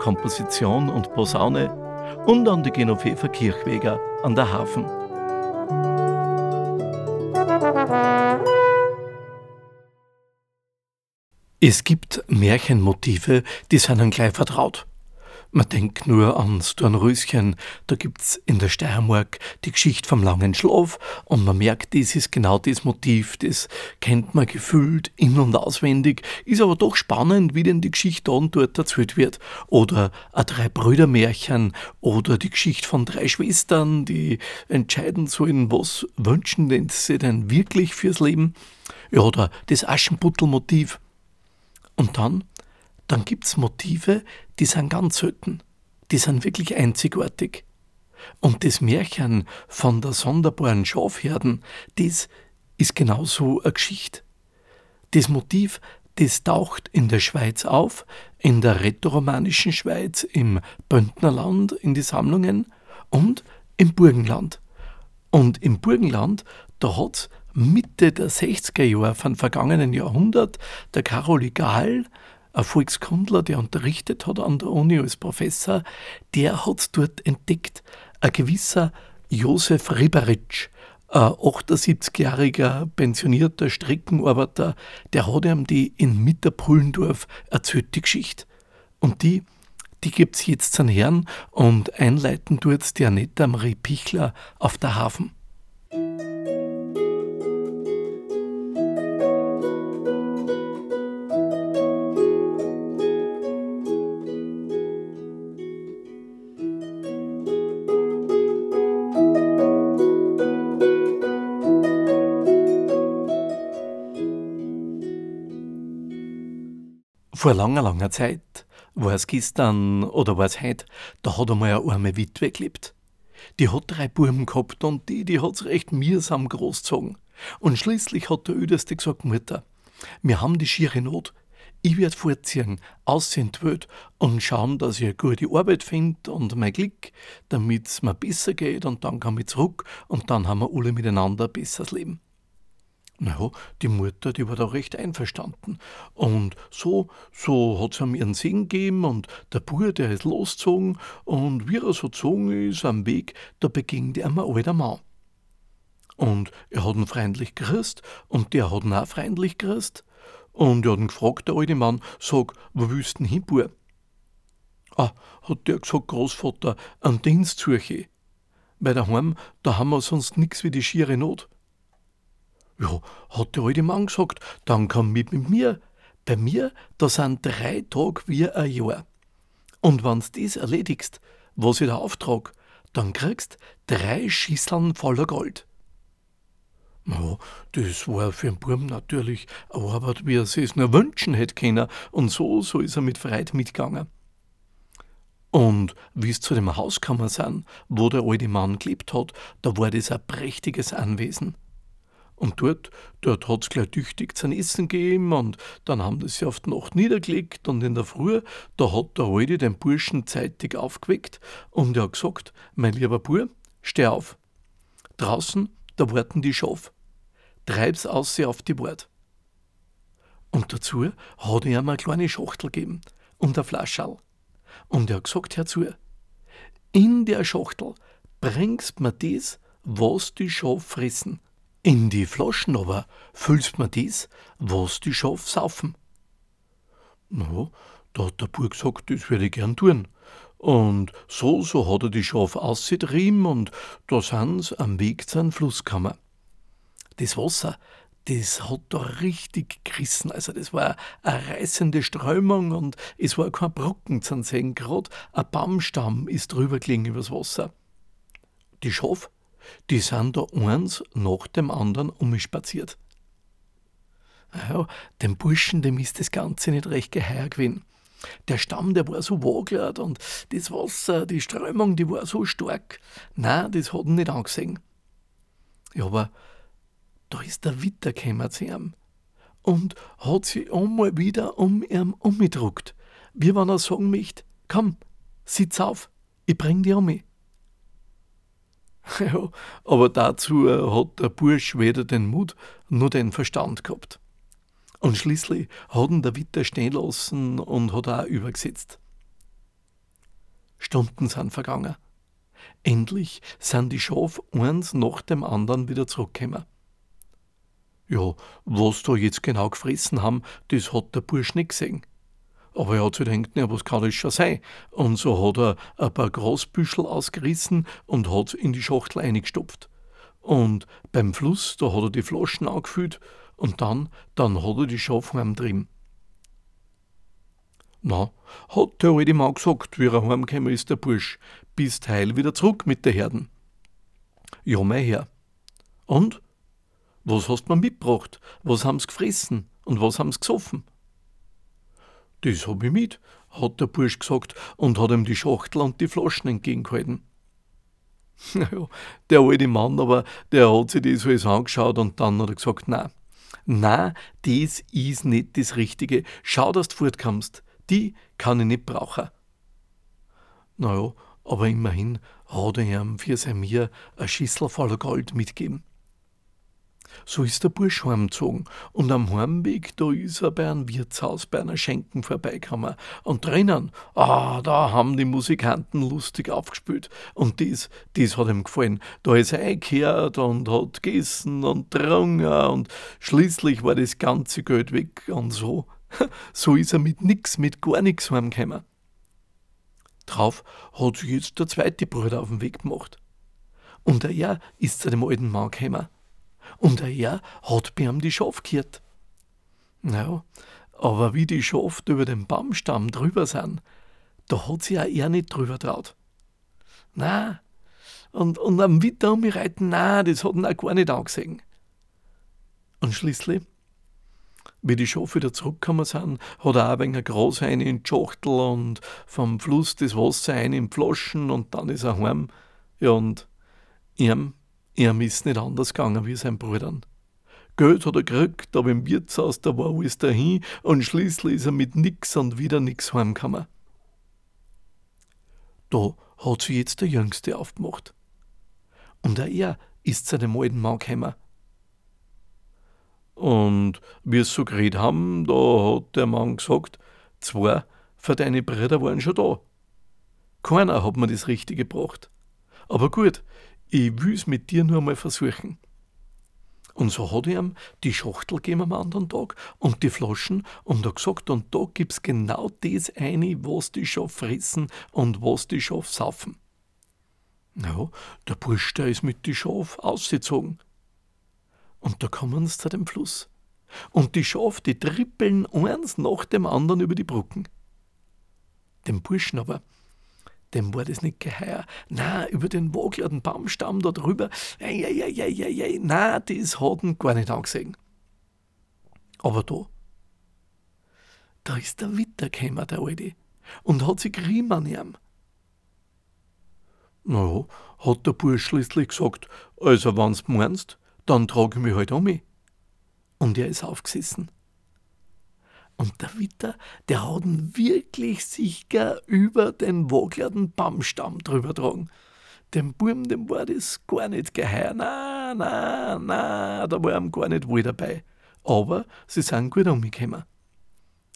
Komposition und Posaune und an die Genoveva Kirchweger an der Hafen. Es gibt Märchenmotive, die sind einem gleich vertraut. Man denkt nur ans Dornröschen, da gibt's in der Steiermark die Geschichte vom langen Schlaf und man merkt, das ist genau das Motiv, das kennt man gefühlt in- und auswendig, ist aber doch spannend, wie denn die Geschichte da und dort erzählt wird. Oder ein Drei-Brüder-Märchen oder die Geschichte von drei Schwestern, die entscheiden sollen, was wünschen denn sie denn wirklich fürs Leben. Ja, oder das Aschenputtel-Motiv. Und dann dann gibt es Motive, die sind ganz selten, die sind wirklich einzigartig. Und das Märchen von der sonderbaren Schafherden, das ist genauso eine Geschichte. Das Motiv, das taucht in der Schweiz auf, in der rätoromanischen Schweiz, im Bündnerland in die Sammlungen und im Burgenland. Und im Burgenland, da hat Mitte der 60er Jahre vom vergangenen Jahrhundert der Karoli Gahl ein Volkskundler, der unterrichtet hat an der Uni als Professor, der hat dort entdeckt, ein gewisser Josef Riberitsch, ein 78-jähriger pensionierter Streckenarbeiter, der hat ihm die in Mitterpullendorf erzählt, die Geschichte. Und die, die gibt's jetzt zum Herrn und einleiten tut's die Annette Marie Pichler auf der Hafen. Vor langer, langer Zeit, war es gestern oder war es heute, da hat einmal eine arme Witwe gelebt. Die hat drei Buben gehabt und die, die hat's recht mühsam großgezogen. Und schließlich hat der Ödeste gesagt, Mutter, wir haben die schiere Not. Ich werd fortziehen, aus in die Welt und schauen, dass ich eine gute Arbeit finde und mein Glück, damit's mir besser geht und dann kann ich zurück und dann haben wir alle miteinander ein besseres Leben. Naja, die Mutter, die war da recht einverstanden. Und so, so hat sie ihm ihren Segen gegeben und der Bub, der ist losgezogen und wie er so gezogen ist am Weg, da beging der ein alter Mann. Und er hat ihn freundlich grüßt und der hat ihn auch freundlich grüßt. Und er hat ihn gefragt, der alte Mann, sag, wo willst du denn hin, Bub? Ah, hat der gesagt, Großvater, einen Dienst suche Bei daheim, da haben wir sonst nix wie die schiere Not. Ja, hat der alte Mann gesagt, dann komm mit mit mir. Bei mir, da sind drei Tage wie ein Jahr. Und wenn's das erledigst, was ich da auftrag, dann kriegst drei Schüsseln voller Gold. Ja, das war für den Buben natürlich eine Arbeit, wie er sich nur wünschen hätte können, und so, so ist er mit Freude mitgegangen. Und wie es zu dem Haus gekommen sind, wo der alte Mann gelebt hat, da war das ein prächtiges Anwesen. Und dort, dort hat's gleich tüchtig zum Essen gegeben und dann haben sie auf die Nacht niedergelegt und in der Früh, da hat der Alte den Burschen zeitig aufgeweckt und er hat gesagt, mein lieber Bur, steh auf. Draußen, da warten die Schaf. Treib's aus sie auf die Bord. Und dazu hat er ihm eine kleine Schachtel gegeben und eine Flascherl. Und er hat gesagt herzu, in der Schachtel bringst mir das, was die Schaf fressen in die Flaschen aber füllst man dies, was die Schaf saufen. Na, da hat der Bub gesagt, das würde ich gern tun. Und so, so hat er die Schaf ausgetrieben und da sind sie am Weg zu einem Fluss gekommen. Das Wasser, das hat da richtig gerissen. Also das war eine reißende Strömung und es war kein Brocken zu sehen. Gerade ein Baumstamm ist drüber gelegen übers Wasser. Die Schaf die sind da eins nach dem anderen umspaziert. Ja, dem Burschen, dem ist das Ganze nicht recht geheuer gewesen. Der Stamm, der war so waglert und das Wasser, die Strömung, die war so stark. Na, das hat ihn nicht angesehen. Ja, aber da ist der Witter gekommen zu ihm und hat sich einmal wieder um ihn umgedruckt, wie wenn er sagen möchte, komm, sitz auf, ich bring dich um mich. Ja, aber dazu hat der Bursch weder den Mut noch den Verstand gehabt. Und schließlich hat ihn der Witter stehen lassen und hat auch übergesetzt. Stunden sind vergangen. Endlich sind die Schaf eins nach dem anderen wieder zurückgekommen. Ja, was da jetzt genau gefressen haben, das hat der Bursch nicht gesehen. Aber er hat sich gedacht, ja, was kann das schon sein? Und so hat er ein paar Grasbüschel ausgerissen und hat in die Schachtel eingestopft. Und beim Fluss, da hat er die Flaschen angefüllt und dann, dann hat er die Schafe heimtrieben. Na, hat der alte Mann gesagt, wie er heimgekommen ist, der Bursch, bist heil wieder zurück mit der Herden. Ja, mein Herr. Und? Was hast du mir mitgebracht? Was haben's gefressen? Und was haben's gesoffen? Das hab ich mit, hat der Bursch gesagt und hat ihm die Schachtel und die Flaschen entgegengehalten. Naja, der alte Mann aber, der hat sich das alles angeschaut und dann hat er gesagt, nein, na, das ist nicht das Richtige. Schau, dass du fortkommst. Die kann ich nicht brauchen. Naja, aber immerhin hat er ihm für sein Mir eine Schüssel voller Gold mitgegeben. So ist der Bursch heimgezogen und am Heimweg, da ist er bei einem Wirtshaus bei einer Schenken vorbeigekommen. Und drinnen, ah, da haben die Musikanten lustig aufgespielt. Und das, das hat ihm gefallen. Da ist er eingekehrt und hat gegessen und getrunken und schließlich war das ganze Geld weg und so. So ist er mit nix, mit gar nichts heimgekommen. Drauf hat sich jetzt der zweite Bruder auf den Weg gemacht. Und er ist zu dem alten Mann gekommen und er hat bei ihm die Schaf gehört. Ja, aber wie die Schafe über den Baumstamm drüber sind, da hat sich auch er nicht drüber traut. Na, und, und am Witter um mich reiten, na, das hat ihn auch gar nicht angesehen. Und schließlich, wie die Schafe wieder zurückgekommen sind, hat er auch ein wenig Gras rein in die Schachtel und vom Fluss das Wasser ein in Flaschen und dann ist er heim. Ja, und ihm Ihm ist nicht anders gegangen wie sein Brüdern. Geld hat er gekriegt, aber im Wirtshaus, da war alles dahin und schließlich ist er mit nix und wieder nix heimgekommen. Da hat sich jetzt der Jüngste aufgemacht. Und auch er ist zu dem alten Mann gekommen. Und wie es so geredet haben, da hat der Mann gesagt, zwei für deine Brüder waren schon da. Keiner hat mir das Richtige gebracht. Aber gut, ich will's mit dir nur mal versuchen. Und so hat er ihm die Schachtel gegeben am anderen Tag und die Flaschen und er gesagt, und da gibt's genau das eine, was die Schaf fressen und was die Schaf saufen. Ja, der Bursch, der ist mit die Schaf ausgezogen. Und da kommen sie zu dem Fluss. Und die Schaf, die trippeln eins nach dem anderen über die Brücken. Dem Burschen aber, dem war das nicht geheuer. Na, über den woglerten Baumstamm da drüber, ei, ei, ei, ei, ei, na, das hat ihn gar nicht angesehen. Aber da, da ist der Witter gekommen, der Alte, und hat sich gerieben an ihm. Na hat der Bursch schließlich gesagt, also wenn's meinst, dann trage ich mich halt um mich. Und er ist aufgesessen. Und der Witter, der hat ihn wirklich sicher über den woglerten Baumstamm drüber getragen. Dem Burm, dem war das gar nicht geheuer. Na, na, na, da war ihm gar nicht wohl dabei. Aber sie sind gut umgekommen.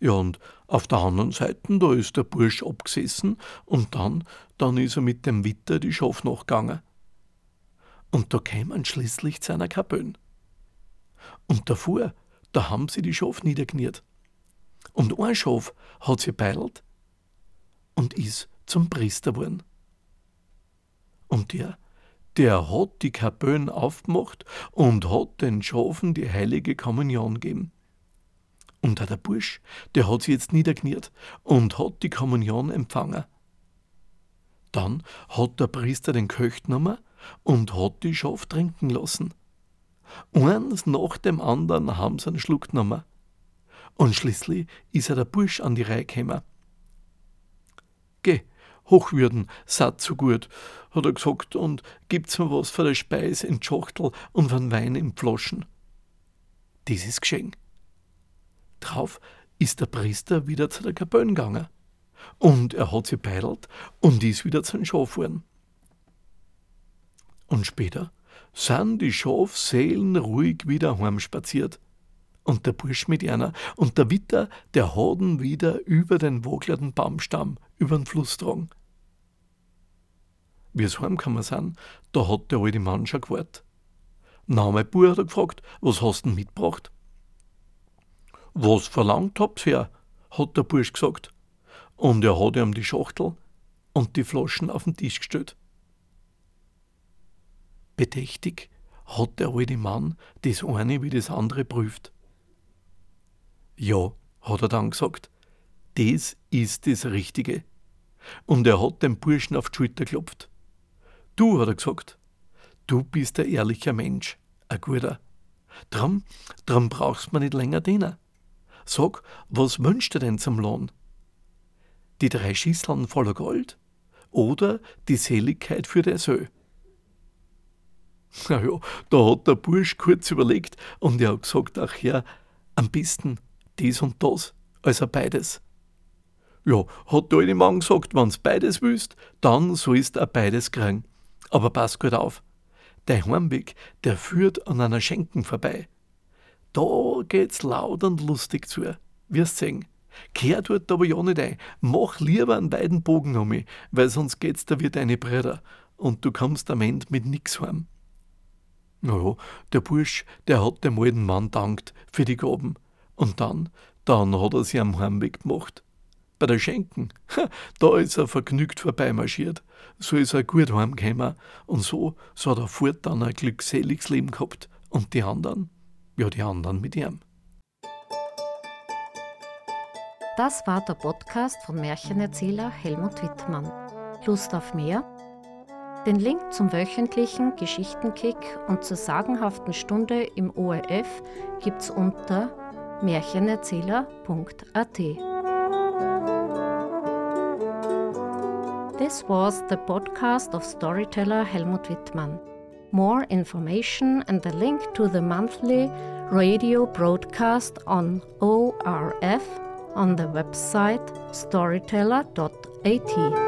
Ja, und auf der anderen Seite, da ist der Bursch abgesessen und dann, dann ist er mit dem Witter die Schaf nachgegangen. Und da kämen schließlich zu einer Kapelle. Und davor, da haben sie die Schaf niedergeniert. Und ein Schaf hat sie beidelt und ist zum Priester geworden. Und der, der hat die Kapellen aufgemacht und hat den Schafen die heilige Kommunion gegeben. Und auch der Bursch, der hat sie jetzt niederkniert und hat die Kommunion empfangen. Dann hat der Priester den Köcht genommen und hat die Schaf trinken lassen. Eins nach dem anderen haben sie einen Schluck genommen. Und schließlich ist er der Bursch an die Reihe gekommen. Geh, Hochwürden, satt so gut, hat er gesagt, und gibt's mir was für der Speis in Schachtel und von Wein in Flaschen. Das ist geschehen. Drauf ist der Priester wieder zu der Kapelle gegangen. Und er hat sie beidelt und ist wieder zu den Schaf gefahren. Und später sind die Schafseelen ruhig wieder heimspaziert. Und der Bursch mit einer und der Witter, der ihn wieder über den woglerten Baumstamm über den Fluss getragen. Wie es heimgekommen sind, da hat der alte Mann schon gewartet. Na, mein Bub hat er gefragt, was hast du denn mitgebracht? Was verlangt habt's her? hat der Bursch gesagt. Und er hat ihm die Schachtel und die Flaschen auf den Tisch gestellt. Bedächtig hat der alte Mann das eine wie das andere prüft. Ja, hat er dann gesagt, das ist das Richtige. Und er hat dem Burschen auf die Schulter geklopft. Du, hat er gesagt, du bist ein ehrlicher Mensch, ein guter. Drum, drum brauchst man nicht länger dienen. Sag, was wünscht du denn zum Lohn? Die drei Schießeln voller Gold oder die Seligkeit für der Sö? Na ja, da hat der Bursch kurz überlegt und er hat gesagt, ach ja, am besten dies und das, also beides. Ja, hat der alte Mann gesagt, wenn's beides willst, dann sollst auch beides kriegen. Aber pass gut auf, der Heimweg, der führt an einer Schenken vorbei. Da geht's laut und lustig zu, wirst sehen. Kehr dort aber ja nicht ein. Mach lieber einen beiden Bogen um mich, weil sonst geht's da wie deine Brüder und du kommst am Ende mit nix heim. Naja, der Bursch, der hat dem alten Mann dankt für die Gaben. Und dann, dann hat er sie am Heimweg gemacht. Bei der Schenken, da ist er vergnügt vorbeimarschiert. So ist er gut heimgekommen und so, so hat er fort dann ein glückseliges Leben gehabt. Und die anderen? Ja, die anderen mit ihm. Das war der Podcast von Märchenerzähler Helmut Wittmann. Lust auf mehr? Den Link zum wöchentlichen Geschichtenkick und zur sagenhaften Stunde im ORF gibt's unter märchenerzähler.at. This was the podcast of storyteller Helmut Wittmann. More information and the link to the monthly radio broadcast on ORF on the website storyteller.at.